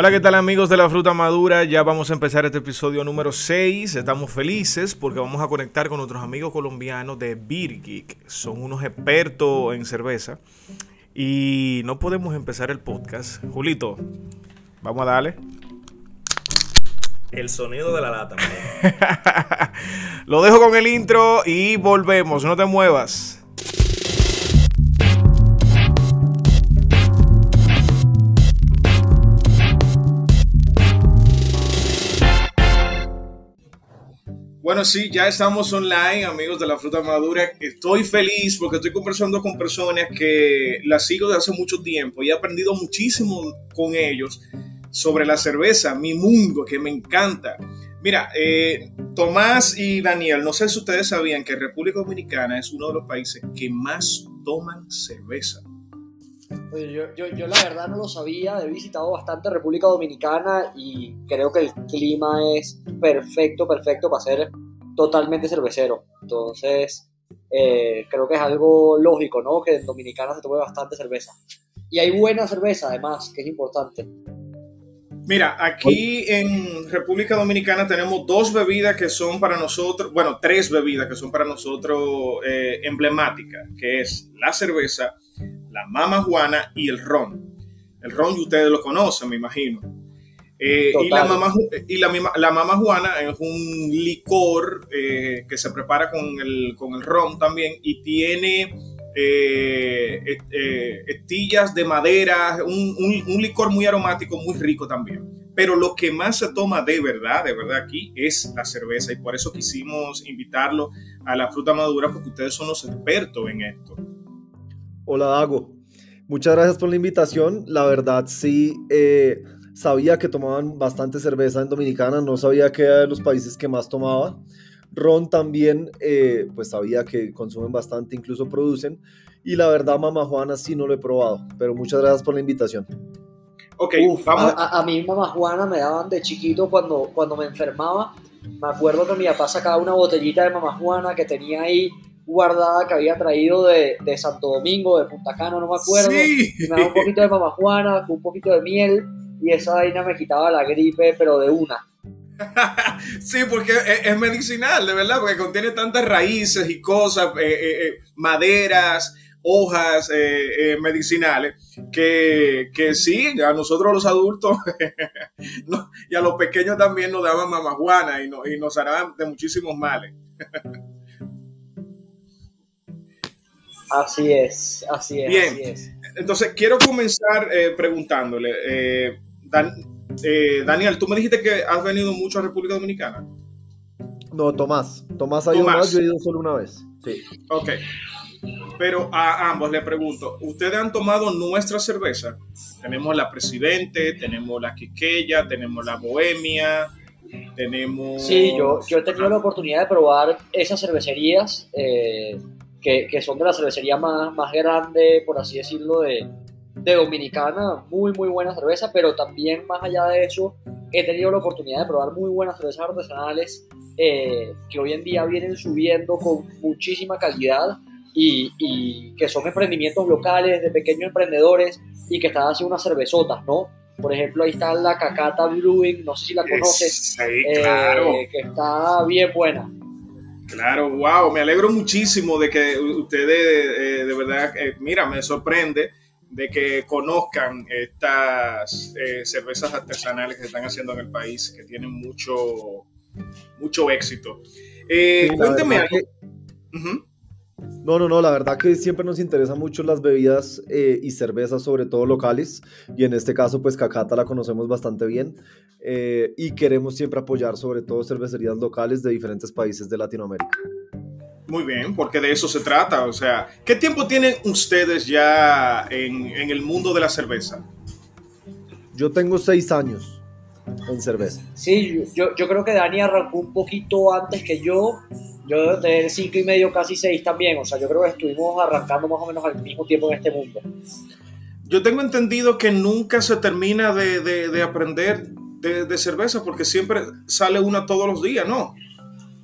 Hola, ¿qué tal amigos de la fruta madura? Ya vamos a empezar este episodio número 6. Estamos felices porque vamos a conectar con nuestros amigos colombianos de Beer Geek. Son unos expertos en cerveza. Y no podemos empezar el podcast. Julito, vamos a darle. El sonido de la lata. Lo dejo con el intro y volvemos. No te muevas. Bueno, sí, ya estamos online, amigos de la fruta madura. Estoy feliz porque estoy conversando con personas que las sigo desde hace mucho tiempo y he aprendido muchísimo con ellos sobre la cerveza, mi mundo, que me encanta. Mira, eh, Tomás y Daniel, no sé si ustedes sabían que República Dominicana es uno de los países que más toman cerveza. Yo, yo, la verdad no lo sabía, he visitado bastante República Dominicana y creo que el clima es perfecto, perfecto para ser totalmente cervecero. Entonces, eh, creo que es algo lógico, ¿no? Que en Dominicana se tome bastante cerveza. Y hay buena cerveza, además, que es importante. Mira, aquí en República Dominicana tenemos dos bebidas que son para nosotros, bueno, tres bebidas que son para nosotros eh, emblemáticas, que es la cerveza, la mama juana y el ron. El ron ustedes lo conocen, me imagino. Eh, y la mama, y la, la mama juana es un licor eh, que se prepara con el, con el ron también y tiene eh, estillas de madera, un, un, licor muy aromático, muy rico también. Pero lo que más se toma de verdad, de verdad aquí, es la cerveza y por eso quisimos invitarlo a la fruta madura porque ustedes son los expertos en esto. Hola Dago, muchas gracias por la invitación. La verdad sí sabía que tomaban bastante cerveza en Dominicana, no sabía que era de los países que más tomaba. Ron también, eh, pues sabía que consumen bastante, incluso producen. Y la verdad, Mamá Juana sí no lo he probado, pero muchas gracias por la invitación. Ok, vamos. A, mí Mamá Juana me daban de chiquito cuando, cuando me enfermaba. Me acuerdo que mi papá sacaba una botellita de Mamá Juana que tenía ahí guardada que había traído de, de Santo Domingo, de Punta Cana, no me acuerdo. Sí. me daba un poquito de Mamá Juana, un poquito de miel y esa vaina me quitaba la gripe, pero de una. sí, porque es, medicinal, de verdad, porque contiene tantas raíces y cosas, eh, eh, eh, maderas, hojas medicinales, que, que, sí, a nosotros los adultos y a los pequeños también nos daban mamajuana y, y nos harán de muchísimos males. así es, así es. Bien, entonces quiero comenzar preguntándole eh, Daniel, tú me dijiste que has venido mucho a República Dominicana. No, Tomás. Tomás ha ido más, yo he ido solo una vez. Sí. Ok. Pero a ambos le pregunto, ¿ustedes han tomado nuestra cerveza? Tenemos la Presidente, tenemos la Quiqueya, tenemos la Bohemia, tenemos... Sí, yo, yo he tenido la oportunidad de probar esas cervecerías, eh, que, que, son de la cervecería más, más grande, por así decirlo, de, de Dominicana, muy muy buena cerveza, pero también más allá de eso, he tenido la oportunidad de probar muy buenas cervezas artesanales eh, que hoy en día vienen subiendo con muchísima calidad y, que son emprendimientos locales de pequeños emprendedores y que están haciendo unas cervezotas, ¿no? Por ejemplo, ahí está la Cacata Brewing, no sé si la conoces, eh, que está bien buena. Claro, wow, me alegro muchísimo de que ustedes, eh, de verdad, mira, me sorprende de que conozcan estas eh, cervezas artesanales que se están haciendo en el país, que tienen mucho, mucho éxito. Eh, cuénteme algo. No, no, no, la verdad que siempre nos interesan mucho las bebidas eh, y cervezas, sobre todo locales, y en este caso, pues Cacata la conocemos bastante bien, y queremos siempre apoyar sobre todo cervecerías locales de diferentes países de Latinoamérica. Muy bien, porque de eso se trata. O sea, ¿qué tiempo tienen ustedes ya en, el mundo de la cerveza? Yo tengo seis años en cerveza. Sí, yo, yo creo que Dani arrancó un poquito antes que yo. Yo debo tener cinco y medio, casi seis también. O sea, yo creo que estuvimos arrancando más o menos al mismo tiempo en este mundo. Yo tengo entendido que nunca se termina de, aprender de, de cerveza porque siempre sale una todos los días, ¿no?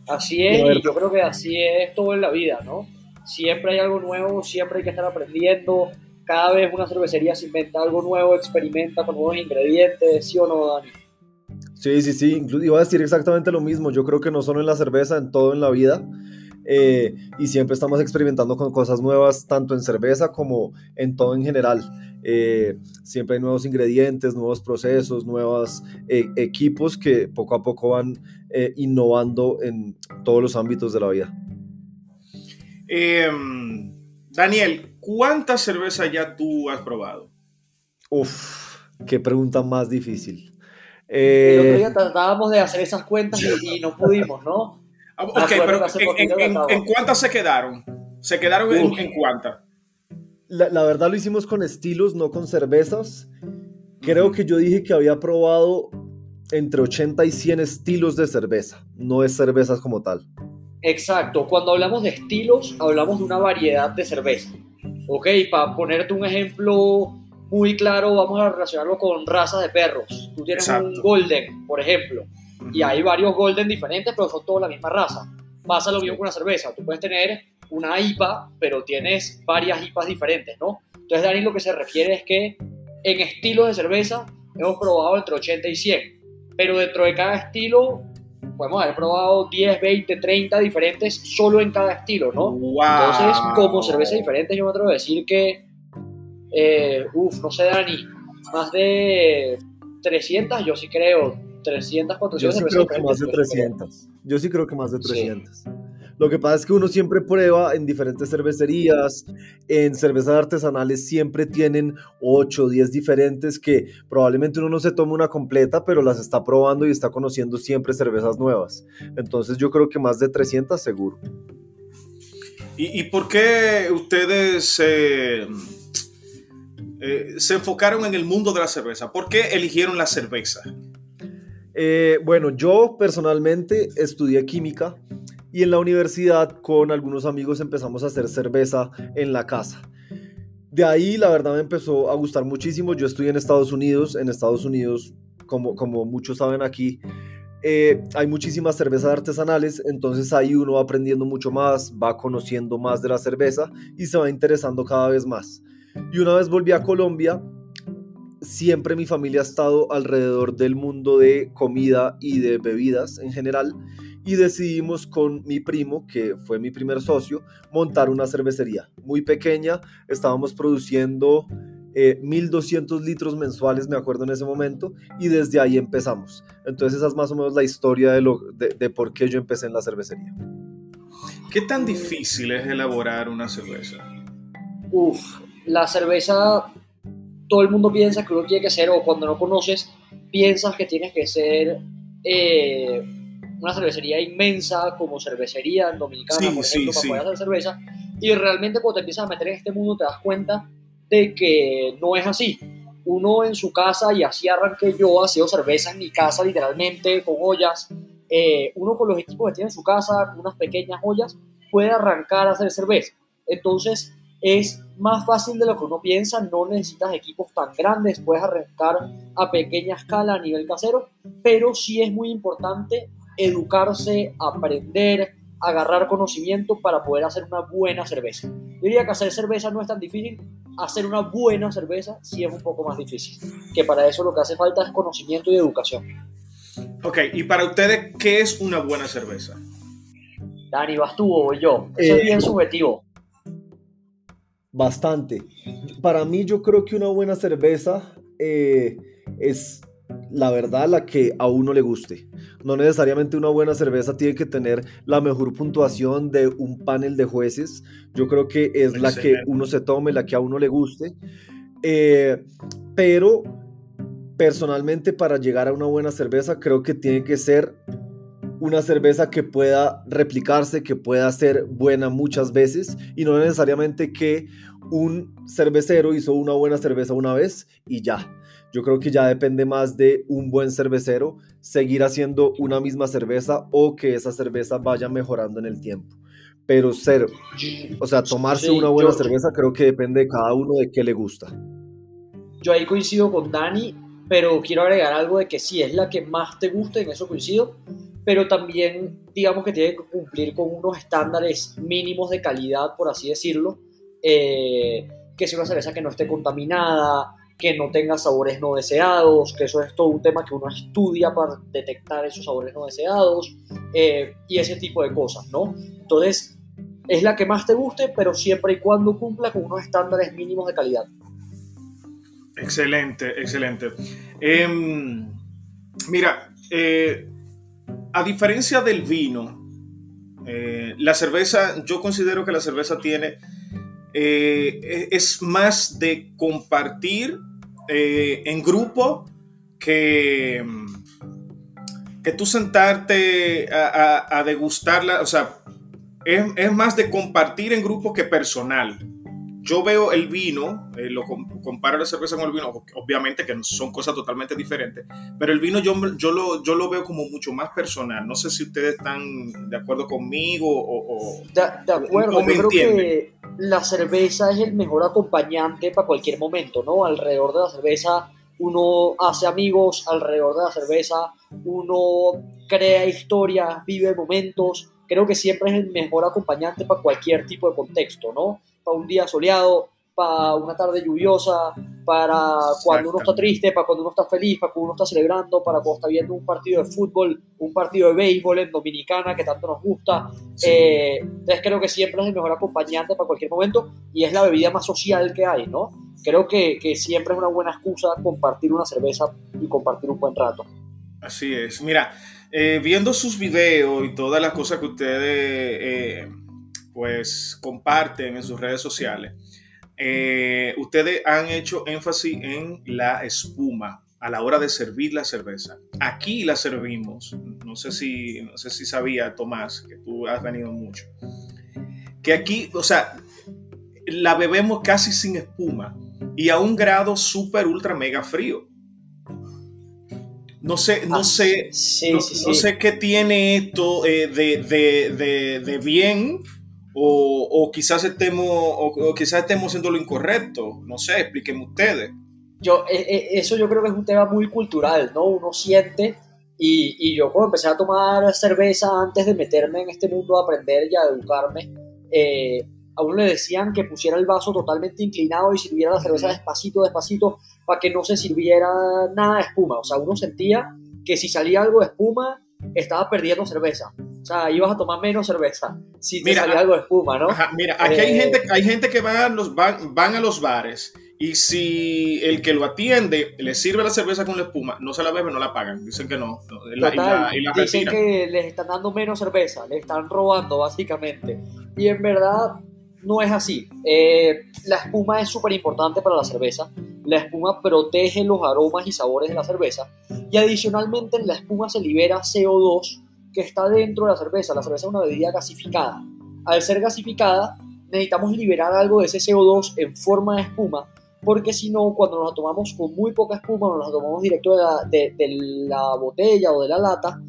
Así es, y yo creo que así es todo en la vida, ¿no? Siempre hay algo nuevo, siempre hay que estar aprendiendo. cada vez una cervecería se inventa algo nuevo, experimenta con nuevos ingredientes, ¿sí o no, Dani? Sí, sí, sí, iba a decir exactamente lo mismo. Yo creo que no solo en la cerveza, en todo en la vida. Eh, y siempre estamos experimentando con cosas nuevas, tanto en cerveza como en todo en general. Eh, siempre hay nuevos ingredientes, nuevos procesos, nuevos eh, equipos que poco a poco van innovando en todos los ámbitos de la vida. Em, Daniel, ¿cuánta cerveza ya tú has probado? Uf, qué pregunta más difícil. El otro día tratábamos de hacer esas cuentas y no pudimos, ¿no? Ah, ok, pero en, cuántas se quedaron? ¿Se quedaron en, cuántas? La, verdad lo hicimos con estilos, no con cervezas. Creo que yo dije que había probado entre 80 y 100 estilos de cerveza, no es cervezas como tal. Exacto, cuando hablamos de estilos, hablamos de una variedad de cerveza. Ok, para ponerte un ejemplo muy claro, vamos a relacionarlo con razas de perros. Tú tienes un Golden, por ejemplo y hay varios Golden diferentes, pero son todos la misma raza. Pasa lo mismo con una cerveza. Tú puedes tener una IPA, pero tienes varias IPAs diferentes, ¿no? Entonces, Dani, lo que se refiere es que en estilos de cerveza hemos probado entre 80 y 100, pero dentro de cada estilo podemos haber probado 10, 20, 30 diferentes solo en cada estilo, ¿no? Entonces, como cerveza diferente, yo me atrevo a decir que, eh, uff, no sé, Dani, más de 300, yo sí creo, 300, 400 Yo sí creo que más de 300. Yo sí creo que más de 300. Lo que pasa es que uno siempre prueba en diferentes cervecerías, en cervezas artesanales siempre tienen 8 o 10 diferentes que probablemente uno no se tome una completa, pero las está probando y está conociendo siempre cervezas nuevas. Entonces yo creo que más de 300 seguro. ¿Y, por qué ustedes eh, se enfocaron en el mundo de la cerveza? ¿Por qué eligieron la cerveza? Eh, bueno, yo personalmente estudié química y en la universidad con algunos amigos empezamos a hacer cerveza en la casa. De ahí la verdad me empezó a gustar muchísimo. Yo estudié en Estados Unidos. En Estados Unidos, como, como muchos saben aquí, eh, hay muchísimas cervezas artesanales, entonces ahí uno va aprendiendo mucho más, va conociendo más de la cerveza y se va interesando cada vez más. Y una vez volví a Colombia, siempre mi familia ha estado alrededor del mundo de comida y de bebidas en general y decidimos con mi primo, que fue mi primer socio, montar una cervecería muy pequeña. Estábamos produciendo 1.200 eh, litros mensuales, me acuerdo en ese momento, y desde ahí empezamos. Entonces esa es más o menos la historia de, lo, de por qué yo empecé en la cervecería. ¿Qué tan difícil es elaborar una cerveza? Uf, la cerveza todo el mundo piensa que uno tiene que ser, o cuando no conoces, piensas que tienes que ser eh, una cervecería inmensa como cervecería en Dominicana, por ejemplo, para poder hacer cerveza. Y realmente cuando te empiezas a meter en este mundo te das cuenta de que no es así. Uno en su casa, y así arranqué yo, haciendo cerveza en mi casa literalmente, con ollas. Eh, uno con los equipos que tiene en su casa, con unas pequeñas ollas, puede arrancar a hacer cerveza. Entonces, es más fácil de lo que uno piensa, no necesitas equipos tan grandes, puedes arrancar a pequeña escala a nivel casero, pero sí es muy importante educarse, aprender, agarrar conocimiento para poder hacer una buena cerveza. Yo diría que hacer cerveza no es tan difícil, hacer una buena cerveza sí es un poco más difícil, que para eso lo que hace falta es conocimiento y educación. Ok, y para ustedes, ¿qué es una buena cerveza? Dani, vas tú o yo. Eso es bien subjetivo bastante. Para mí yo creo que una buena cerveza eh, es la verdad la que a uno le guste. No necesariamente una buena cerveza tiene que tener la mejor puntuación de un panel de jueces. Yo creo que es la que uno se tome, la que a uno le guste. Eh, pero personalmente para llegar a una buena cerveza creo que tiene que ser una cerveza que pueda replicarse, que pueda ser buena muchas veces y no necesariamente que un cervecero hizo una buena cerveza una vez y ya. Yo creo que ya depende más de un buen cervecero seguir haciendo una misma cerveza o que esa cerveza vaya mejorando en el tiempo. Pero ser, o sea, tomarse una buena cerveza creo que depende de cada uno de qué le gusta. Yo ahí coincido con Dani, pero quiero agregar algo de que si es la que más te gusta, en eso coincido, pero también digamos que tiene que cumplir con unos estándares mínimos de calidad, por así decirlo, eh, que sea una cerveza que no esté contaminada, que no tenga sabores no deseados, que eso es todo un tema que uno estudia para detectar esos sabores no deseados eh, y ese tipo de cosas, ¿no? Entonces, es la que más te guste, pero siempre y cuando cumpla con unos estándares mínimos de calidad. Excelente, excelente. Em, mira, eh, a diferencia del vino, eh, la cerveza, yo considero que la cerveza tiene, eh, es más de compartir en grupo que, que tú sentarte a, degustarla, o sea, es, más de compartir en grupo que personal yo veo el vino, eh, lo comparo la cerveza con el vino, obviamente que son cosas totalmente diferentes, pero el vino yo, yo, lo, yo lo veo como mucho más personal. No sé si ustedes están de acuerdo conmigo o... de, acuerdo, yo creo que la cerveza es el mejor acompañante para cualquier momento, ¿no? Alrededor de la cerveza uno hace amigos, alrededor de la cerveza uno crea historias, vive momentos. Creo que siempre es el mejor acompañante para cualquier tipo de contexto, ¿no? Para un día soleado, para una tarde lluviosa, para cuando uno está triste, para cuando uno está feliz, para cuando uno está celebrando, para cuando está viendo un partido de fútbol, un partido de béisbol en Dominicana que tanto nos gusta. Eh, entonces creo que siempre es el mejor acompañante para cualquier momento y es la bebida más social que hay, ¿no? Creo que, que siempre es una buena excusa compartir una cerveza y compartir un buen rato. Así es. Mira, eh, viendo sus videos y todas las cosas que ustedes... Eh, pues comparten en sus redes sociales, eh, ustedes han hecho énfasis en la espuma a la hora de servir la cerveza. Aquí la servimos, no sé si, no sé si sabía Tomás, que tú has venido mucho, que aquí, o sea, la bebemos casi sin espuma y a un grado súper, ultra, mega frío. No sé, no ah, sé, no, sé qué tiene esto eh, de, de, de, bien o, quizás estemos o, quizás estemos haciendo lo incorrecto. No sé, explíquenme ustedes. Yo, eh, eh, eso yo creo que es un tema muy cultural, ¿no? Uno siente, y, y, yo cuando empecé a tomar cerveza antes de meterme en este mundo a aprender y a educarme, eh, a uno le decían que pusiera el vaso totalmente inclinado y sirviera la cerveza despacito, despacito, para que no se sirviera nada de espuma. O sea, uno sentía que si salía algo de espuma, estaba perdiendo cerveza. O sea, ibas a tomar menos cerveza si te salía algo de espuma, ¿no? mira, aquí hay, eh, gente, hay gente que va a los, van, van, a los bares y si el que lo atiende le sirve la cerveza con la espuma, no se la bebe, no la pagan. Dicen que no. dicen que les están dando menos cerveza, les están robando básicamente. Y en verdad no es así. Eh, la espuma es súper importante para la cerveza. La espuma protege los aromas y sabores de la cerveza. Y adicionalmente en la espuma se libera CO2 que está dentro de la cerveza. La cerveza es una bebida gasificada. Al ser gasificada, necesitamos liberar algo de ese CO2 en forma de espuma, porque si no, cuando nos la tomamos con muy poca espuma, nos la tomamos directo de la, botella o de la lata,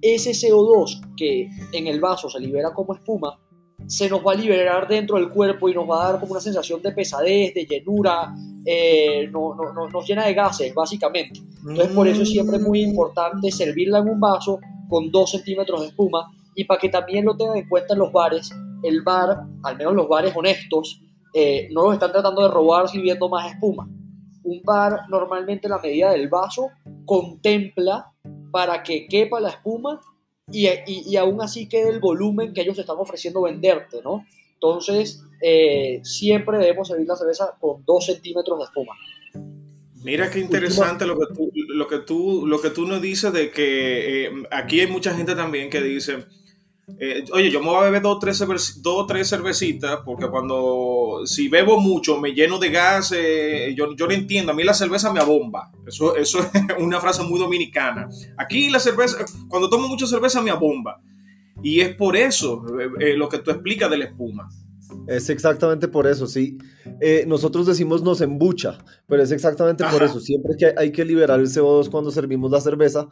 ese CO2 que en el vaso se libera como espuma, se nos va a liberar dentro del cuerpo y nos va a dar como una sensación de pesadez, de llenura, eh, no, no, nos llena de gases, básicamente. Entonces, por eso es siempre muy importante servirla en un vaso con 2 centímetros de espuma y para que también lo tengan en cuenta en los bares, el bar, al menos los bares honestos, eh, no los están tratando de robar sirviendo más espuma. Un bar normalmente la medida del vaso contempla para que quepa la espuma y, y, aún así quede el volumen que ellos están ofreciendo venderte, ¿no? Entonces, eh, siempre debemos servir la cerveza con 2 centímetros de espuma. Mira qué interesante lo que tú, lo que tú, lo que tú nos dices de que eh, aquí hay mucha gente también que dice, eh, oye, yo me voy a beber dos o tres, dos, tres cervecitas porque cuando, si bebo mucho, me lleno de gas, eh, yo, yo entiendo, a mí la cerveza me abomba. Eso, eso es una frase muy dominicana. Aquí la cerveza, cuando tomo mucha cerveza me abomba. Y es por eso lo que tú explicas de la espuma. Es exactamente por eso, sí. Eh, nosotros decimos nos embucha, pero es exactamente por eso. Siempre que hay que liberar el CO2 cuando servimos la cerveza.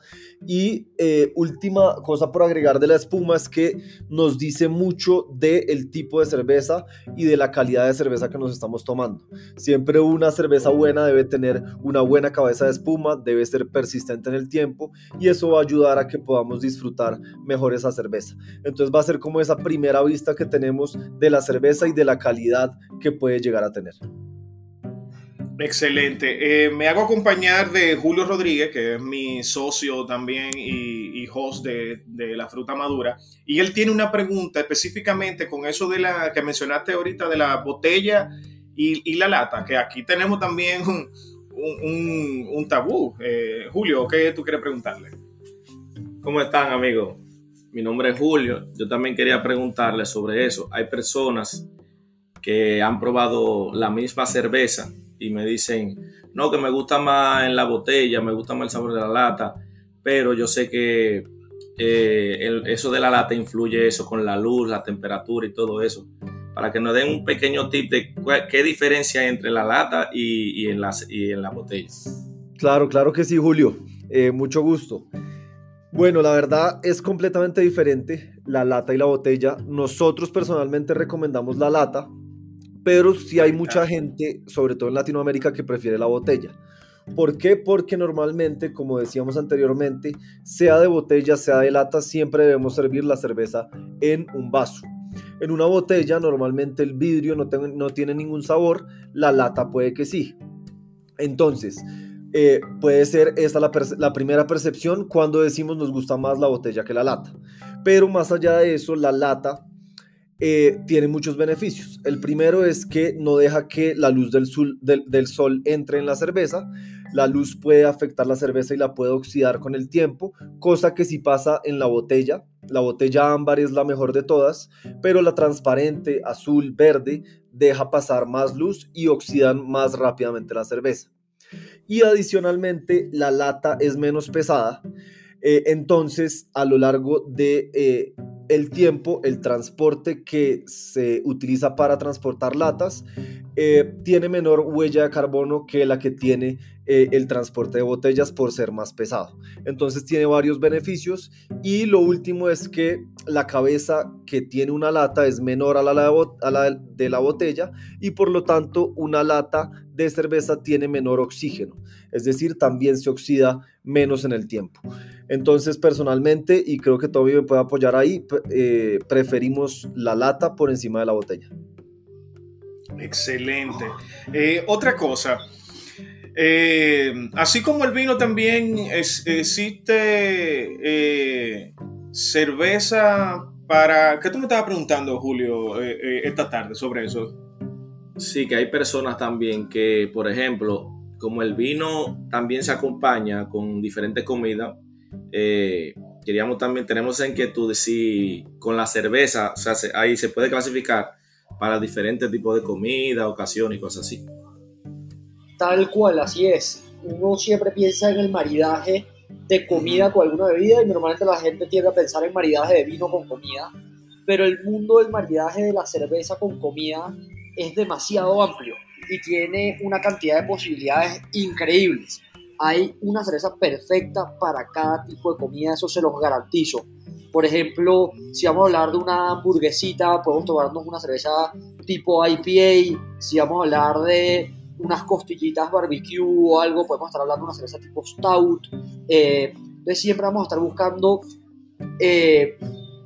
Y eh, última cosa por agregar de la espuma es que nos dice mucho del tipo de cerveza y de la calidad de cerveza que nos estamos tomando. Siempre una cerveza buena debe tener una buena cabeza de espuma, debe ser persistente en el tiempo y eso va a ayudar a que podamos disfrutar mejor esa cerveza. Entonces va a ser como esa primera vista que tenemos de la cerveza y de la calidad que puede llegar a tener. Excelente. Eh, me hago acompañar de Julio Rodríguez, que es mi socio también y, host de, la fruta madura. Y él tiene una pregunta específicamente con eso de la que mencionaste ahorita de la botella y, la lata, que aquí tenemos también un, tabú. Eh, Julio, ¿qué tú quieres preguntarle? ¿Cómo están, amigos? Mi nombre es Julio. Yo también quería preguntarle sobre eso. Hay personas que han probado la misma cerveza y me dicen, no, que me gusta más en la botella, me gusta más el sabor de la lata, pero yo sé que eh, eso de la lata influye eso con la luz, la temperatura y todo eso. Para que nos den un pequeño tip de qué diferencia hay entre la lata y, en, las, y en la botella. Claro, claro que sí, Julio. Eh, mucho gusto. Bueno, la verdad es completamente diferente la lata y la botella. Nosotros personalmente recomendamos la lata pero sí hay mucha gente, sobre todo en Latinoamérica, que prefiere la botella. ¿Por qué? Porque normalmente, como decíamos anteriormente, sea de botella, sea de lata, siempre debemos servir la cerveza en un vaso. En una botella normalmente el vidrio no, no tiene ningún sabor, la lata puede que sí. Entonces, eh, puede ser esta la, primera percepción cuando decimos nos gusta más la botella que la lata. Pero más allá de eso, la lata eh, tiene muchos beneficios. El primero es que no deja que la luz del sol, del, sol entre en la cerveza. La luz puede afectar la cerveza y la puede oxidar con el tiempo, cosa que si pasa en la botella. La botella ámbar es la mejor de todas, pero la transparente, azul, verde, deja pasar más luz y oxidan más rápidamente la cerveza. Y adicionalmente, la lata es menos pesada. Eh, entonces, a lo largo de eh, el tiempo, el transporte que se utiliza para transportar latas eh, tiene menor huella de carbono que la que tiene el transporte de botellas por ser más pesado. Entonces tiene varios beneficios y lo último es que la cabeza que tiene una lata es menor a la de la botella y por lo tanto una lata de cerveza tiene menor oxígeno, es decir, también se oxida menos en el tiempo. Entonces, personalmente, y creo que todavía me puede apoyar ahí, eh, preferimos la lata por encima de la botella. Excelente. Eh, otra cosa, eh, así como el vino también existe cerveza para... ¿Qué tú me estabas preguntando, Julio, esta tarde sobre eso? Sí, que hay personas también que, por ejemplo, como el vino también se acompaña con diferentes comidas, eh, queríamos también, tenemos esa inquietud de si con la cerveza, o sea, ahí se puede clasificar para diferentes tipos de comida, ocasiones y cosas así. Tal cual, así es. Uno siempre piensa en el maridaje de comida con alguna bebida y normalmente la gente tiende a pensar en maridaje de vino con comida, pero el mundo del maridaje de la cerveza con comida es demasiado amplio y tiene una cantidad de posibilidades increíbles. Hay una cerveza perfecta para cada tipo de comida, eso se los garantizo. Por ejemplo, si vamos a hablar de una hamburguesita, podemos tomarnos una cerveza tipo IPA. Si vamos a hablar de unas costillitas barbecue o algo, podemos estar hablando de una cerveza tipo stout. Eh, entonces siempre vamos a estar buscando eh,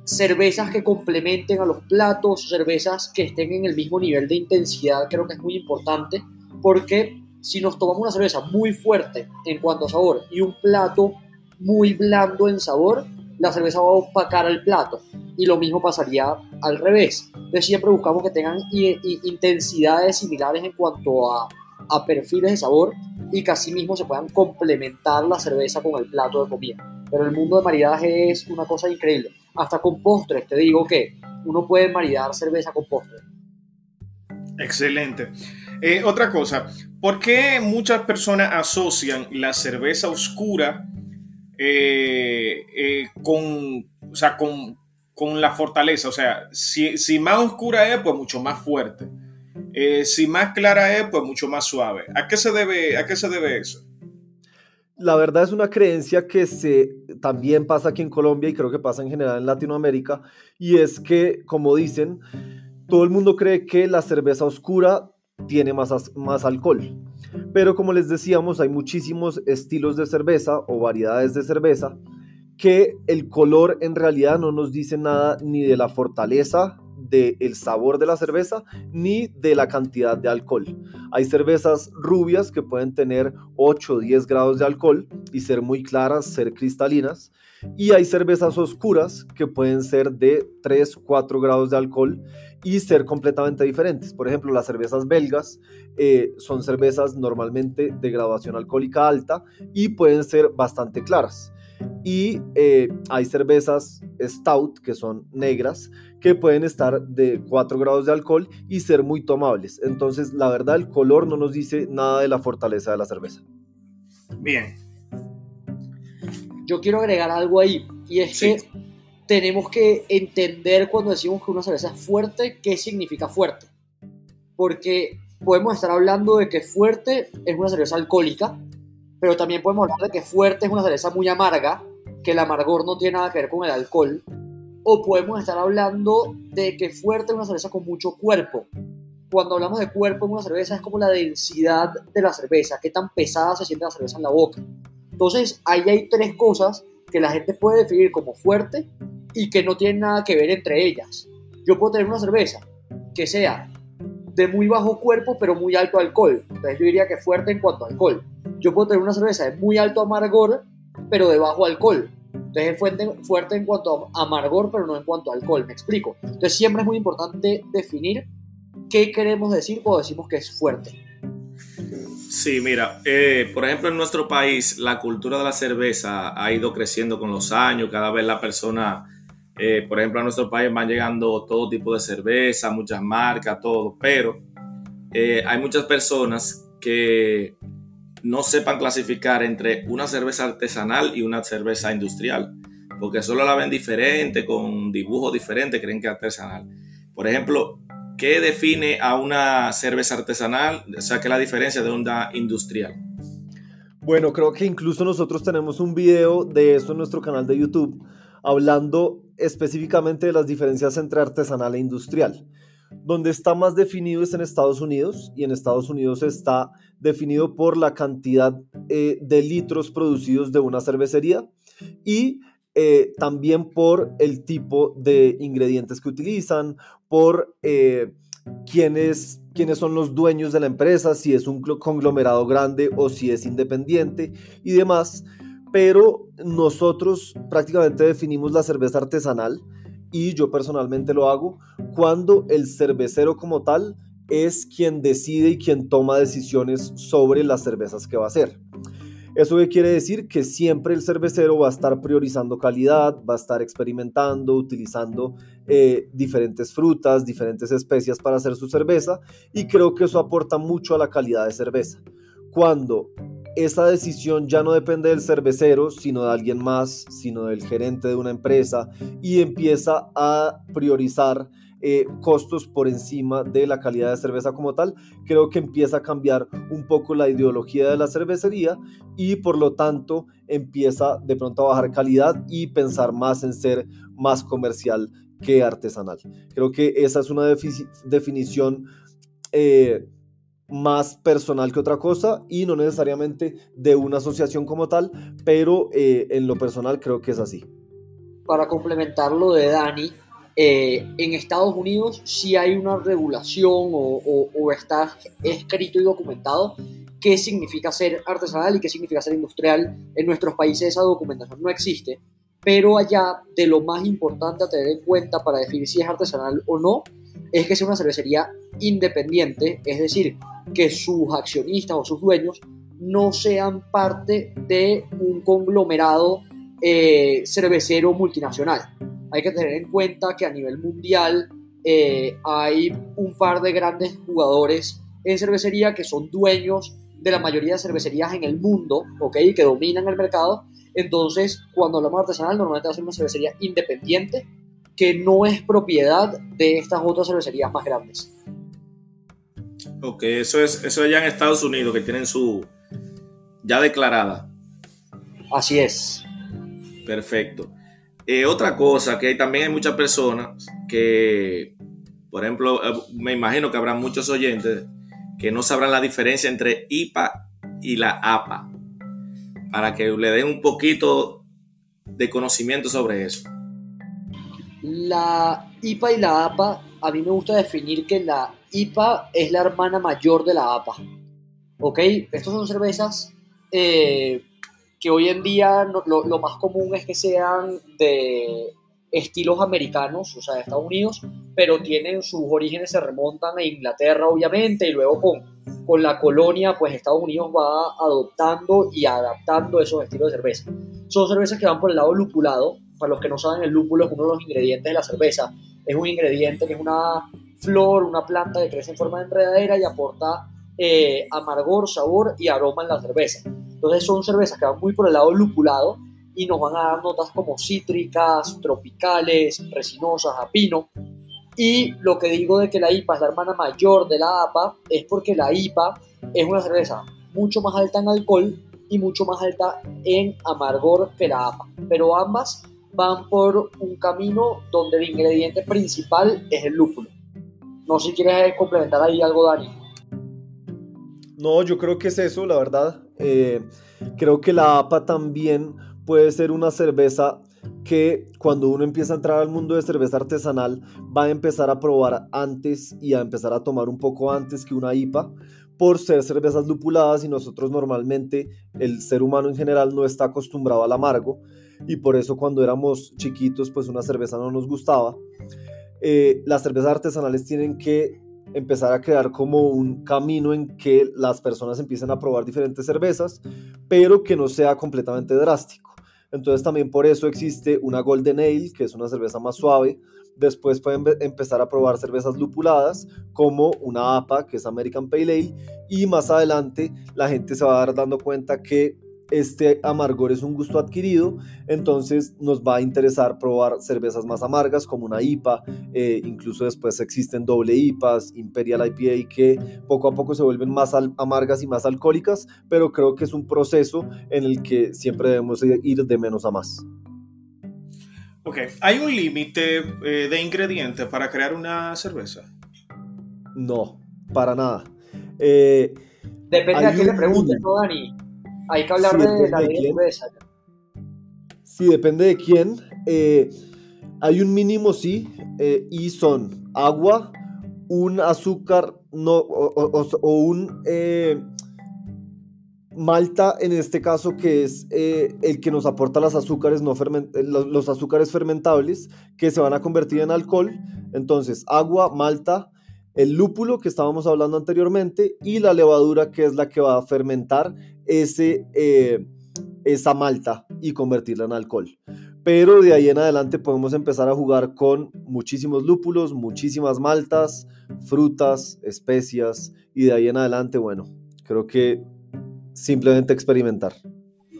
cervezas que complementen a los platos, cervezas que estén en el mismo nivel de intensidad, creo que es muy importante, porque si nos tomamos una cerveza muy fuerte en cuanto a sabor y un plato muy blando en sabor, la cerveza va a opacar el plato. Y lo mismo pasaría al revés. Entonces siempre buscamos que tengan intensidades similares en cuanto a, a perfiles de sabor y que así mismo se puedan complementar la cerveza con el plato de comida. Pero el mundo de maridaje es una cosa increíble hasta con postres. Te digo que uno puede maridar cerveza con postres. Excelente. Eh, otra cosa, ¿por qué muchas personas asocian la cerveza oscura eh, eh, con, o sea, con, con, la fortaleza? O sea, si, si, más oscura es, pues mucho más fuerte. si más clara es, pues mucho más suave. ¿A qué se debe, a qué se debe eso? la verdad es una creencia que se también pasa aquí en Colombia y creo que pasa en general en Latinoamérica y es que como dicen todo el mundo cree que la cerveza oscura tiene más, más alcohol pero como les decíamos hay muchísimos estilos de cerveza o variedades de cerveza que el color en realidad no nos dice nada ni de la fortaleza del sabor de la cerveza ni de la cantidad de alcohol. Hay cervezas rubias que pueden tener 8 o 10 grados de alcohol y ser muy claras, ser cristalinas. Y hay cervezas oscuras que pueden ser de 3, 4 grados de alcohol y ser completamente diferentes. Por ejemplo, las cervezas belgas eh, son cervezas normalmente de graduación alcohólica alta y pueden ser bastante claras. Y eh, hay cervezas stout que son negras que pueden estar de 4 grados de alcohol y ser muy tomables. Entonces, la verdad, el color no nos dice nada de la fortaleza de la cerveza. Bien. Yo quiero agregar algo ahí y es que tenemos que entender cuando decimos que una cerveza es fuerte, qué significa fuerte. Porque podemos estar hablando de que fuerte es una cerveza alcohólica, pero también podemos hablar de que fuerte es una cerveza muy amarga, que el amargor no tiene nada que ver con el alcohol. O podemos estar hablando de que fuerte es una cerveza con mucho cuerpo. Cuando hablamos de cuerpo en una cerveza es como la densidad de la cerveza, qué tan pesada se siente la cerveza en la boca. Entonces, ahí hay tres cosas que la gente puede definir como fuerte y que no tienen nada que ver entre ellas. Yo puedo tener una cerveza que sea de muy bajo cuerpo pero muy alto alcohol. Entonces yo diría que fuerte en cuanto a alcohol. Yo puedo tener una cerveza de muy alto amargor pero de bajo alcohol. Entonces es fuerte, fuerte en cuanto a amargor pero no en cuanto a alcohol. Me explico. Entonces siempre es muy importante definir qué queremos decir cuando decimos que es fuerte. Sí, mira, eh, por ejemplo, en nuestro país la cultura de la cerveza ha ido creciendo con los años, cada vez la persona eh, por ejemplo, a nuestro país van llegando todo tipo de cerveza, muchas marcas, todo, pero eh, hay muchas personas que no sepan clasificar entre una cerveza artesanal y una cerveza industrial, porque solo la ven diferente, con dibujos diferentes, creen que es artesanal. Por ejemplo, ¿qué define a una cerveza artesanal? O sea, ¿qué es la diferencia de una industrial? Bueno, creo que incluso nosotros tenemos un video de eso en nuestro canal de YouTube hablando específicamente de las diferencias entre artesanal e industrial. Donde está más definido es en Estados Unidos y en Estados Unidos está definido por la cantidad eh, de litros producidos de una cervecería y eh, también por el tipo de ingredientes que utilizan, por eh, quiénes, quiénes son los dueños de la empresa, si es un conglomerado grande o si es independiente y demás pero nosotros prácticamente definimos la cerveza artesanal y yo personalmente lo hago cuando el cervecero como tal es quien decide y quien toma decisiones sobre las cervezas que va a hacer. ¿Eso qué quiere decir? Que siempre el cervecero va a estar priorizando calidad, va a estar experimentando, utilizando eh, diferentes frutas, diferentes especias para hacer su cerveza y creo que eso aporta mucho a la calidad de cerveza. Cuando esa decisión ya no depende del cervecero, sino de alguien más, sino del gerente de una empresa y empieza a priorizar eh, costos por encima de la calidad de cerveza como tal, creo que empieza a cambiar un poco la ideología de la cervecería y por lo tanto empieza de pronto a bajar calidad y pensar más en ser más comercial que artesanal. Creo que esa es una definición eh, más personal que otra cosa y no necesariamente de una asociación como tal, pero eh, en lo personal creo que es así. Para complementar lo de Dani, eh, en Estados Unidos sí hay una regulación o, o, está escrito y documentado qué significa ser artesanal y qué significa ser industrial. En nuestros países esa documentación no existe, pero allá de lo más importante a tener en cuenta para definir si es artesanal o no es que sea una cervecería independiente, es decir, que sus accionistas o sus dueños no sean parte de un conglomerado eh, cervecero multinacional. Hay que tener en cuenta que a nivel mundial eh, hay un par de grandes jugadores en cervecería que son dueños de la mayoría de cervecerías en el mundo, ¿ok? Que dominan el mercado. Entonces, cuando hablamos artesanal, normalmente va a ser una cervecería independiente que no es propiedad de estas otras cervecerías más grandes. Ok, eso es, eso ya en Estados Unidos, que tienen su ya declarada. Así es. Perfecto. Eh, otra cosa, que también hay muchas personas que, por ejemplo, eh, me imagino que habrá muchos oyentes que no sabrán la diferencia entre IPA y la APA, para que le den un poquito de conocimiento sobre eso. La IPA y la APA a mí me gusta definir que la IPA es la hermana mayor de la APA. ¿Ok? Estas son cervezas eh, que hoy en día lo, lo, más común es que sean de estilos americanos, o sea, de Estados Unidos, pero tienen sus orígenes, se remontan a Inglaterra, obviamente, y luego con, con la colonia, pues Estados Unidos va adoptando y adaptando esos estilos de cerveza. Son cervezas que van por el lado lupulado. Para los que no saben, el lúpulo es uno de los ingredientes de la cerveza. Es un ingrediente que es una flor, una planta que crece en forma de enredadera y aporta eh, amargor, sabor y aroma en la cerveza. Entonces son cervezas que van muy por el lado lupulado y nos van a dar notas como cítricas, tropicales, resinosas, a pino. Y lo que digo de que la IPA es la hermana mayor de la APA es porque la IPA es una cerveza mucho más alta en alcohol y mucho más alta en amargor que la APA. Pero ambas van por un camino donde el ingrediente principal es el lúpulo. No sé si quieres complementar ahí algo, Dani. No, yo creo que es eso, la verdad. Eh, creo que la APA también puede ser una cerveza que cuando uno empieza a entrar al mundo de cerveza artesanal va a empezar a probar antes y a empezar a tomar un poco antes que una IPA por ser cervezas lupuladas y nosotros normalmente el ser humano en general no está acostumbrado al amargo y por eso cuando éramos chiquitos pues una cerveza no nos gustaba. Eh, las cervezas artesanales tienen que empezar a crear como un camino en que las personas empiecen a probar diferentes cervezas, pero que no sea completamente drástico. Entonces también por eso existe una Golden Ale, que es una cerveza más suave. Después pueden empezar a probar cervezas lupuladas, como una APA, que es American Pale Ale. Y más adelante la gente se va a dar dando cuenta que este amargor es un gusto adquirido, entonces nos va a interesar probar cervezas más amargas como una IPA, eh, incluso después existen doble IPAs, Imperial IPA, que poco a poco se vuelven más amargas y más alcohólicas, pero creo que es un proceso en el que siempre debemos ir de menos a más. Ok, ¿hay un límite eh, de ingredientes para crear una cerveza? No, para nada. Eh, Depende a quién le preguntes, ¿no, Dani? Hay que hablar de la ley de Sí, depende de quién. Eh, hay un mínimo, sí, eh, y son agua, un azúcar no, o, un eh, malta, en este caso, que es el que nos aporta los azúcares, no los azúcares fermentables, que se van a convertir en alcohol. Entonces, agua, malta, el lúpulo que estábamos hablando anteriormente y la levadura que es la que va a fermentar ese, eh, esa malta y convertirla en alcohol. Pero de ahí en adelante podemos empezar a jugar con muchísimos lúpulos, muchísimas maltas, frutas, especias y de ahí en adelante, bueno, creo que simplemente experimentar.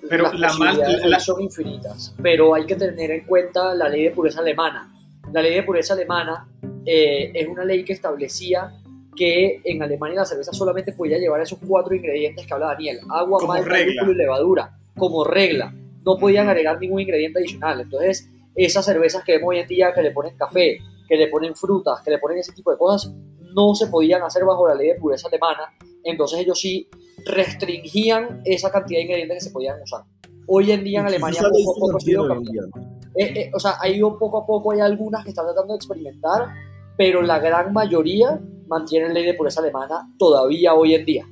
Pero las la son infinitas, pero hay que tener en cuenta la ley de pureza alemana. La ley de pureza alemana eh, es una ley que establecía que en Alemania la cerveza solamente podía llevar esos cuatro ingredientes que habla Daniel, agua, malta, y levadura, como regla. No podían agregar ningún ingrediente adicional. Entonces, esas cervezas que vemos hoy en día que le ponen café, que le ponen frutas, que le ponen ese tipo de cosas, no se podían hacer bajo la ley de pureza alemana. Entonces ellos sí restringían esa cantidad de ingredientes que se podían usar. Hoy en día en Alemania poco a poco ha ido eh, eh, o sea, ha ido poco a poco, hay algunas que están tratando de experimentar, pero la gran mayoría mantienen ley de pureza alemana todavía hoy en día.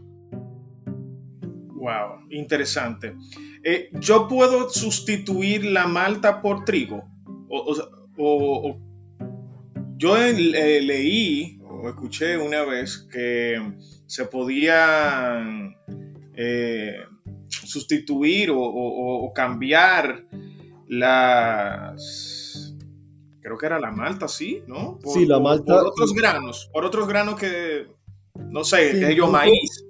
Wow, interesante. Eh, ¿Yo puedo sustituir la malta por trigo? O, yo eh, leí o escuché una vez que se podía eh, sustituir o cambiar las creo que era la malta, sí, ¿no? sí, la malta. Por otros granos, por otros granos que, no sé, que ellos maíz.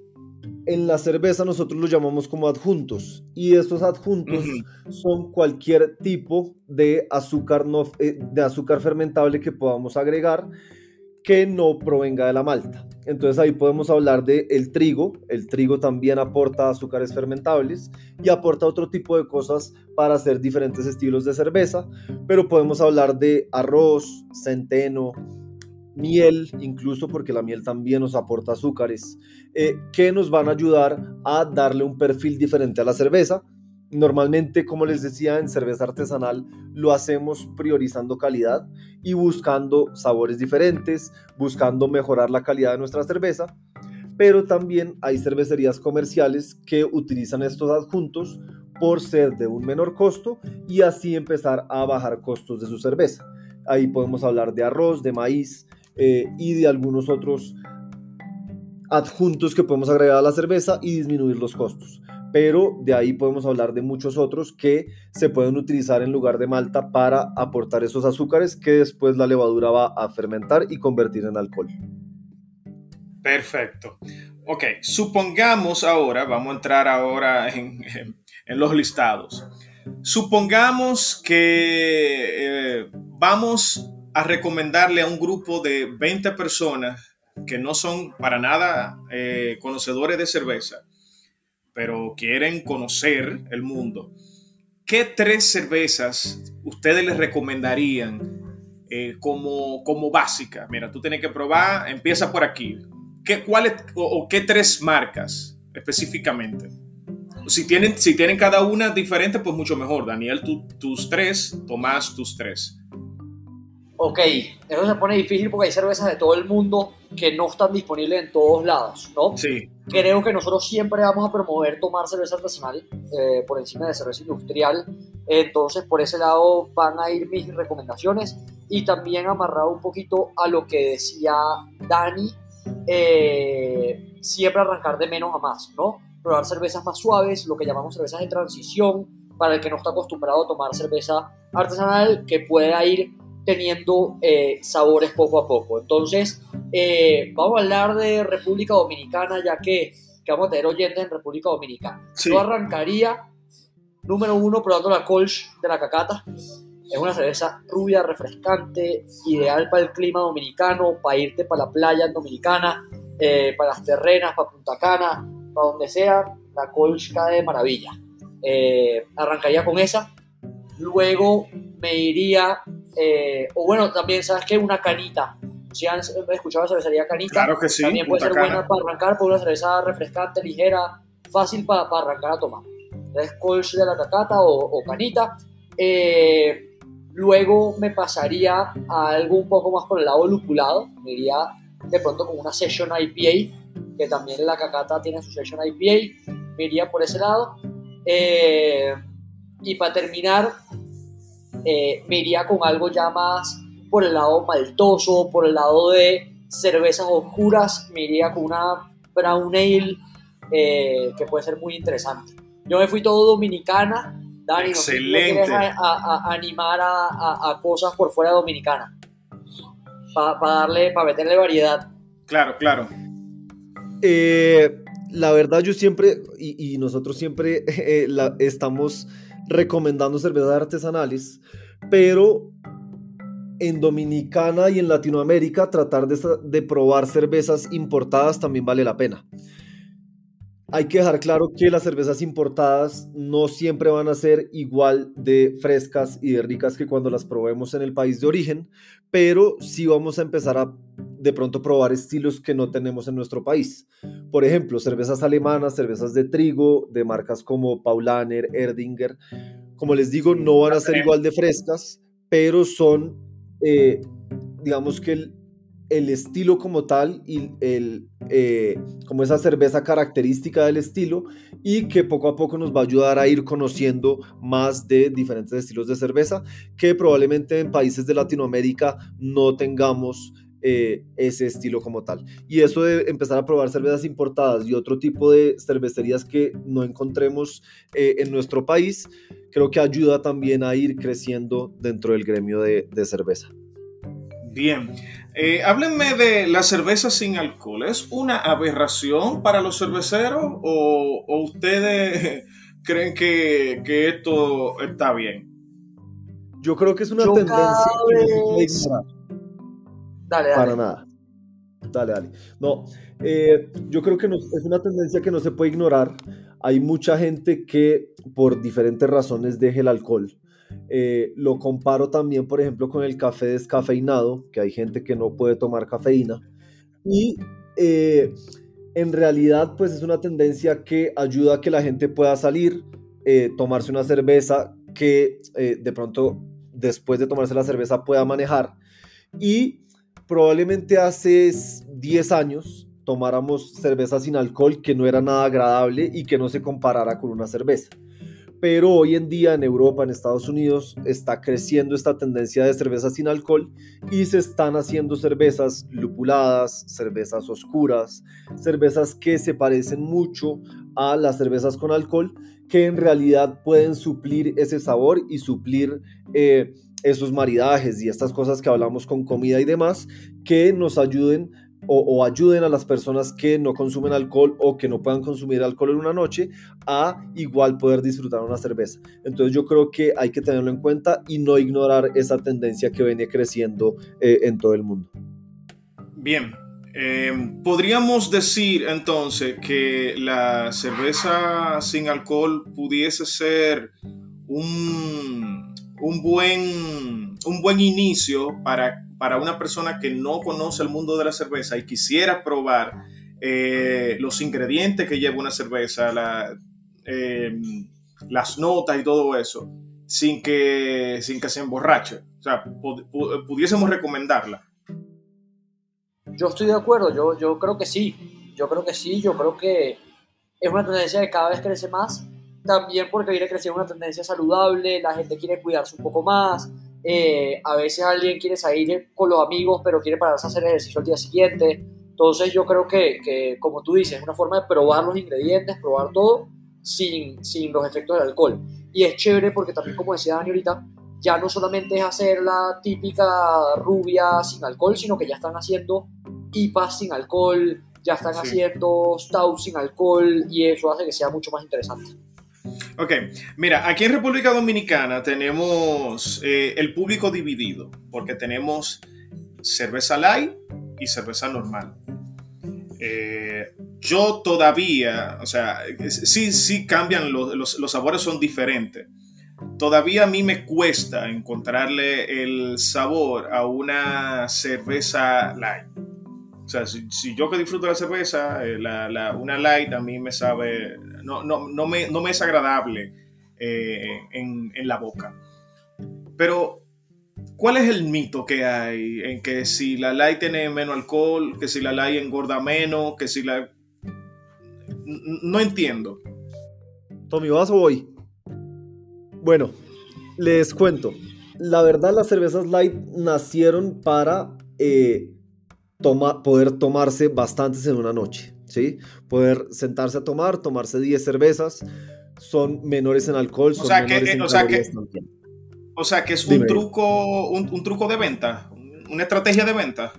En la cerveza nosotros los llamamos como adjuntos y estos adjuntos son cualquier tipo de azúcar, no, eh, de azúcar fermentable que podamos agregar que no provenga de la malta. Entonces ahí podemos hablar de el trigo. El trigo también aporta azúcares fermentables y aporta otro tipo de cosas para hacer diferentes estilos de cerveza. Pero podemos hablar de arroz, centeno, miel, incluso porque la miel también nos aporta azúcares, eh, que nos van a ayudar a darle un perfil diferente a la cerveza. Normalmente, como les decía, en cerveza artesanal lo hacemos priorizando calidad y buscando sabores diferentes, buscando mejorar la calidad de nuestra cerveza, pero también hay cervecerías comerciales que utilizan estos adjuntos por ser de un menor costo y así empezar a bajar costos de su cerveza. Ahí podemos hablar de arroz, de maíz eh, y de algunos otros adjuntos que podemos agregar a la cerveza y disminuir los costos pero de ahí podemos hablar de muchos otros que se pueden utilizar en lugar de malta para aportar esos azúcares que después la levadura va a fermentar y convertir en alcohol. Perfecto. Ok, supongamos ahora, vamos a entrar ahora en, los listados. Supongamos que eh, vamos a recomendarle a un grupo de 20 personas que no son para nada eh, conocedores de cerveza pero quieren conocer el mundo, ¿qué tres cervezas ustedes les recomendarían eh, como, como básica? Mira, tú tienes que probar, empieza por aquí. ¿Qué, cuáles, o, qué tres marcas específicamente? Si tienen, si tienen cada una diferente, pues mucho mejor. Daniel, tus tres, Tomás, tus tres. Ok, eso se pone difícil porque hay cervezas de todo el mundo que no están disponibles en todos lados, ¿no? Sí. Creo que nosotros siempre vamos a promover tomar cerveza artesanal eh, por encima de cerveza industrial. Entonces, por ese lado van a ir mis recomendaciones y también amarrado un poquito a lo que decía Dani, eh, siempre arrancar de menos a más, ¿no? Probar cervezas más suaves, lo que llamamos cervezas de transición, para el que no está acostumbrado a tomar cerveza artesanal, que pueda ir teniendo eh, sabores poco a poco. Entonces, eh, vamos a hablar de República Dominicana, ya que, vamos a tener oyentes en República Dominicana. Yo arrancaría, número uno, probando la Colch de la Cacata. Es una cerveza rubia, refrescante, ideal para el clima dominicano, para irte para la playa dominicana, eh, para las terrenas, para Punta Cana, para donde sea, la Colch cae de maravilla. arrancaría con esa. Luego me iría eh, o bueno, también, ¿sabes qué? Una canita. Si han escuchado la cervecería canita, claro que sí, también puede ser buena para arrancar, por una cerveza refrescante, ligera, fácil para, para arrancar a tomar. Es Colch de la Cacata o, canita. Eh, luego me pasaría a algo un poco más por el lado lupulado. Me iría de pronto con una Session IPA, que también la Cacata tiene su Session IPA. Me iría por ese lado. Eh, y para terminar, eh, me iría con algo ya más por el lado maltoso, por el lado de cervezas oscuras, me iría con una brown ale eh, que puede ser muy interesante. Yo me fui todo dominicana, Dani, Excelente. a, animar a, cosas por fuera dominicana, para darle, para meterle variedad. Claro, claro. Eh, la verdad yo siempre, y, nosotros siempre estamos recomendando cervezas artesanales, pero en Dominicana y en Latinoamérica tratar de, probar cervezas importadas también vale la pena. Hay que dejar claro que las cervezas importadas no siempre van a ser igual de frescas y de ricas que cuando las probemos en el país de origen, pero sí vamos a empezar a de pronto probar estilos que no tenemos en nuestro país. Por ejemplo, cervezas alemanas, cervezas de trigo, de marcas como Paulaner, Erdinger. Como les digo, no van a ser igual de frescas, pero son, eh, digamos que el, el, estilo como tal y el, eh, como esa cerveza característica del estilo y que poco a poco nos va a ayudar a ir conociendo más de diferentes estilos de cerveza que probablemente en países de Latinoamérica no tengamos eh, ese estilo como tal. Y eso de empezar a probar cervezas importadas y otro tipo de cervecerías que no encontremos eh, en nuestro país, creo que ayuda también a ir creciendo dentro del gremio de, cerveza. Bien, eh, háblenme de la cerveza sin alcohol. ¿Es una aberración para los cerveceros o, ustedes creen que, esto está bien? Yo creo que es una tendencia Dale, dale. Para nada. Dale, dale. No, eh, yo creo que es una tendencia que no se puede ignorar. Hay mucha gente que por diferentes razones deja el alcohol. Eh, lo comparo también, por ejemplo, con el café descafeinado, que hay gente que no puede tomar cafeína. Y eh, en realidad, pues es una tendencia que ayuda a que la gente pueda salir, tomarse una cerveza que de pronto después de tomarse la cerveza pueda manejar. Y probablemente hace 10 años tomáramos cerveza sin alcohol que no era nada agradable y que no se comparara con una cerveza. Pero hoy en día en Europa, en Estados Unidos, está creciendo esta tendencia de cerveza sin alcohol y se están haciendo cervezas lupuladas, cervezas oscuras, cervezas que se parecen mucho a las cervezas con alcohol, que en realidad pueden suplir ese sabor y suplir eh, esos maridajes y estas cosas que hablamos con comida y demás, que nos ayuden o, ayuden a las personas que no consumen alcohol o que no puedan consumir alcohol en una noche a igual poder disfrutar una cerveza. Entonces yo creo que hay que tenerlo en cuenta y no ignorar esa tendencia que viene creciendo eh, en todo el mundo. Bien, eh, podríamos decir entonces que la cerveza sin alcohol pudiese ser un, un, buen, un buen inicio para para una persona que no conoce el mundo de la cerveza y quisiera probar eh, los ingredientes que lleva una cerveza, eh, las notas y todo eso, sin que, sin que se emborrache. O sea, pudiésemos recomendarla. Yo estoy de acuerdo, yo, yo creo que sí, yo creo que sí, yo creo que es una tendencia que cada vez crece más, también porque viene creciendo una tendencia saludable, la gente quiere cuidarse un poco más, eh, a veces alguien quiere salir con los amigos, pero quiere pararse a hacer ejercicio al día siguiente. Entonces yo creo que, que, como tú dices, es una forma de probar los ingredientes, probar todo sin, sin los efectos del alcohol. Y es chévere porque también, como decía Dani ahorita, ya no solamente es hacer la típica rubia sin alcohol, sino que ya están haciendo IPAs sin alcohol, ya están haciendo stout sin alcohol y eso hace que sea mucho más interesante. Ok, mira, aquí en República Dominicana tenemos eh, el público dividido, porque tenemos cerveza light y cerveza normal. Eh, yo todavía, o sea, sí, sí cambian, los, los, sabores son diferentes. Todavía a mí me cuesta encontrarle el sabor a una cerveza light. O sea, si, yo que disfruto la cerveza, eh, una light a mí me sabe, no, no, no, me, no me, es agradable eh, en, en, la boca. Pero, ¿cuál es el mito que hay en que si la light tiene menos alcohol, que si la light engorda menos, que si la... No entiendo. Tommy, ¿vas o voy? Bueno, les cuento. La verdad, las cervezas light nacieron para... Eh, poder tomarse bastantes en una noche, ¿sí? Poder sentarse a tomar, tomarse 10 cervezas, son menores en alcohol, son menores que, en o sea que, O sea que es un truco, un, truco de venta, una estrategia de venta.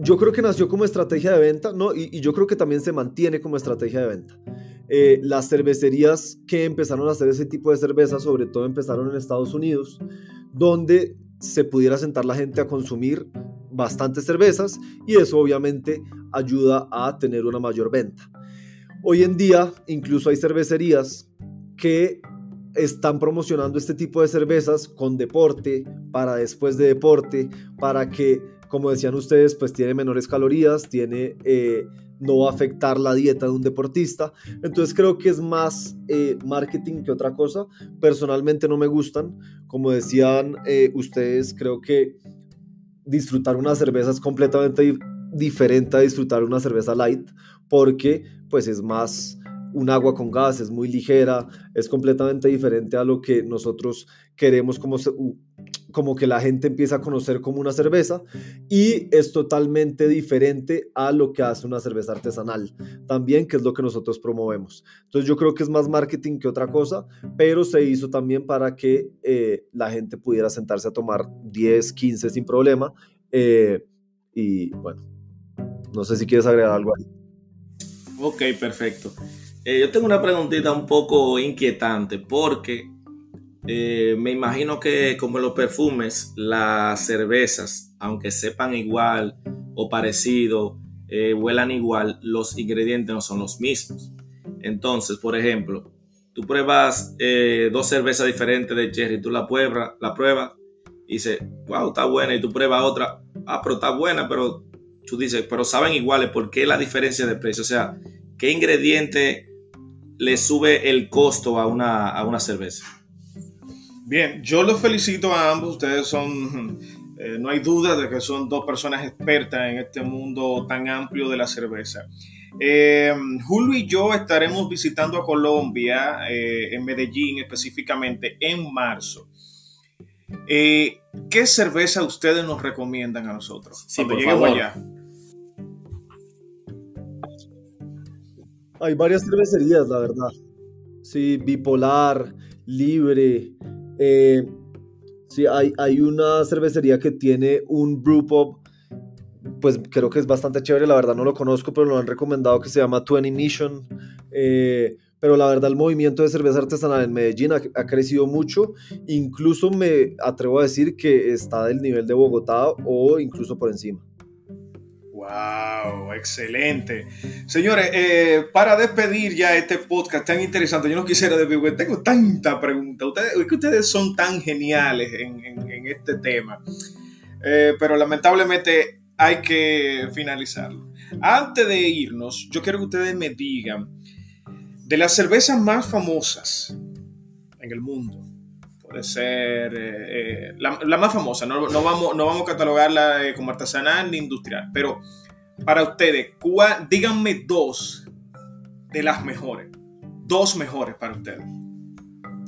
Yo creo que nació como estrategia de venta, ¿no? Y, yo creo que también se mantiene como estrategia de venta. Eh, las cervecerías que empezaron a hacer ese tipo de cerveza, sobre todo empezaron en Estados Unidos, donde se pudiera sentar la gente a consumir bastantes cervezas y eso obviamente ayuda a tener una mayor venta. Hoy en día incluso hay cervecerías que están promocionando este tipo de cervezas con deporte, para después de deporte, para que, como decían ustedes, pues tiene menores calorías, tiene, eh, no va afectar la dieta de un deportista. Entonces creo que es más eh, marketing que otra cosa. Personalmente no me gustan. Como decían eh, ustedes, creo que disfrutar una cerveza es completamente diferente a disfrutar una cerveza light porque pues es más un agua con gas, es muy ligera, es completamente diferente a lo que nosotros queremos como, como que la gente empieza a conocer como una cerveza y es totalmente diferente a lo que hace una cerveza artesanal también, que es lo que nosotros promovemos. Entonces yo creo que es más marketing que otra cosa, pero se hizo también para que eh, la gente pudiera sentarse a tomar 10, 15 sin problema. Eh, y bueno, no sé si quieres agregar algo ahí. Ok, perfecto. Eh, yo tengo una preguntita un poco inquietante porque eh, me imagino que como los perfumes, las cervezas, aunque sepan igual o parecido, eh, huelan igual, los ingredientes no son los mismos. Entonces, por ejemplo, tú pruebas dos cervezas diferentes de cherry, tú la pruebas, la pruebas y dices, wow, está buena, y tú pruebas otra, ah, pero está buena, pero tú dices, pero saben iguales, ¿por qué la diferencia de precio? O sea, ¿qué ingrediente le sube el costo a una, a una cerveza? Bien, yo los felicito a ambos. Ustedes son, eh, no hay duda de que son dos personas expertas en este mundo tan amplio de la cerveza. Eh, Julio y yo estaremos visitando a Colombia, eh, en Medellín específicamente, en marzo. Eh, ¿Qué cerveza ustedes nos recomiendan a nosotros? Sí, cuando lleguemos favor. allá? Hay varias cervecerías, la verdad. Sí, bipolar, libre. Eh, sí, hay, hay una cervecería que tiene un brew pues creo que es bastante chévere, la verdad no lo conozco, pero lo han recomendado que se llama 20 Mission. eh, pero la verdad el movimiento de cerveza artesanal en Medellín ha, ha crecido mucho. Incluso me atrevo a decir que está del nivel de Bogotá o incluso por encima. Wow, excelente. Señores, eh, para despedir ya este podcast tan interesante, yo no quisiera despedir, tengo tanta pregunta. Ustedes, es que ustedes son tan geniales en, en- en este tema, Eh, pero lamentablemente hay que finalizarlo. Antes de irnos, yo quiero que ustedes me digan de las cervezas más famosas en el mundo. Ser eh, eh, la, la más famosa, no, no vamos, no vamos a catalogarla eh, como artesanal ni industrial, pero para ustedes, ¿cuál- díganme dos de las mejores, dos mejores para ustedes,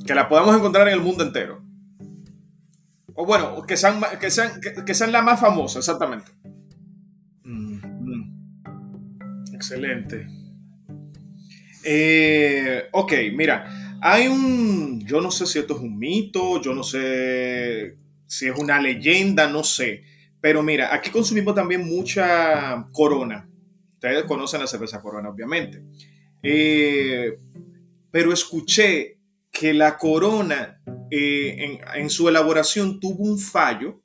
que la podamos encontrar en el mundo entero. O bueno, que sean, que sean, que, que sean la más famosa, exactamente. Mm, mm. Excelente. Eh, ok, mira, hay un, yo no sé si esto es un mito, yo no sé si es una leyenda, no sé, pero mira, aquí consumimos también mucha corona. Ustedes conocen la cerveza corona, obviamente. Eh, pero escuché que la corona eh, en, en su elaboración tuvo un fallo,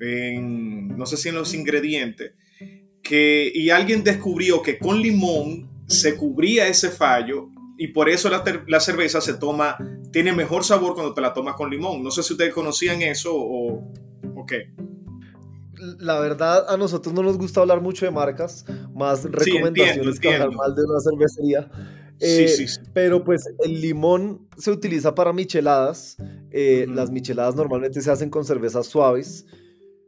en, no sé si en los ingredientes, que, y alguien descubrió que con limón se cubría ese fallo y por eso la, la cerveza se toma, tiene mejor sabor cuando te la tomas con limón. No sé si ustedes conocían eso o, o qué. La verdad, a nosotros no nos gusta hablar mucho de marcas, más entiendo, recomendaciones que hablar mal de una cervecería. Sí, Eh, sí, sí. Pero pues el limón se utiliza para micheladas. eh. Las micheladas normalmente se hacen con cervezas suaves.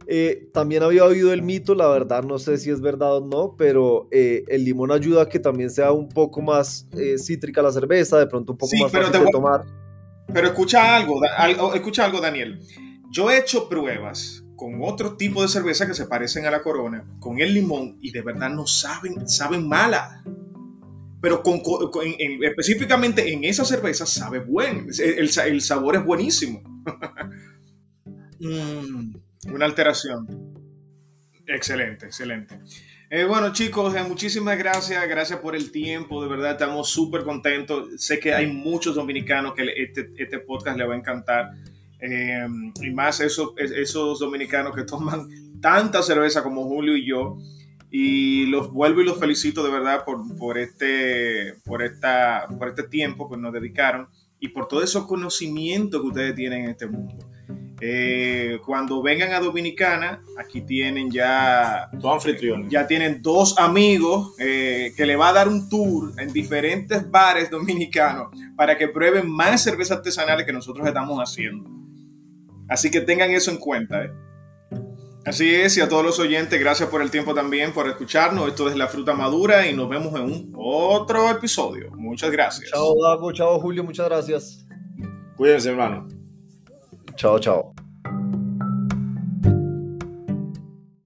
Eh, también había oído el mito, la verdad no sé si es verdad o no, pero eh, el limón ayuda a que también sea un poco más eh, cítrica la cerveza, de pronto un poco Sí, más pero fácil te de tomar. Pero escucha algo, algo- escucha algo, Daniel. Yo he hecho pruebas con otro tipo de cerveza que se parecen a la corona, con el limón, y de verdad no saben, saben mala. Pero con, co- con- en- en- específicamente en esa cerveza sabe buen. El, el sabor es buenísimo. Mm, una alteración. Excelente, excelente. Eh, bueno, chicos, eh, muchísimas gracias. Gracias por el tiempo. De verdad, estamos súper contentos. Sé que hay muchos dominicanos que este, este podcast le va a encantar. Eh, y más esos, es- esos dominicanos que toman tanta cerveza como Julio y yo. Y los vuelvo y los felicito de verdad por, por, este, por, esta, por este tiempo que nos dedicaron y por todo esos conocimientos que ustedes tienen en este mundo. Eh, cuando vengan a Dominicana, aquí tienen ya Tu anfitrión. ya tienen dos amigos eh, que le va a dar un tour en diferentes bares dominicanos para que prueben más cervezas artesanales que nosotros estamos haciendo. Así que tengan eso en cuenta. ¿eh? Así es, y a todos los oyentes, gracias por el tiempo también, por escucharnos. Esto es La Fruta Madura y nos vemos en un otro episodio. Muchas gracias. Chao, Dago, chao, Julio, muchas gracias. Cuídense, hermano. Chao, chao.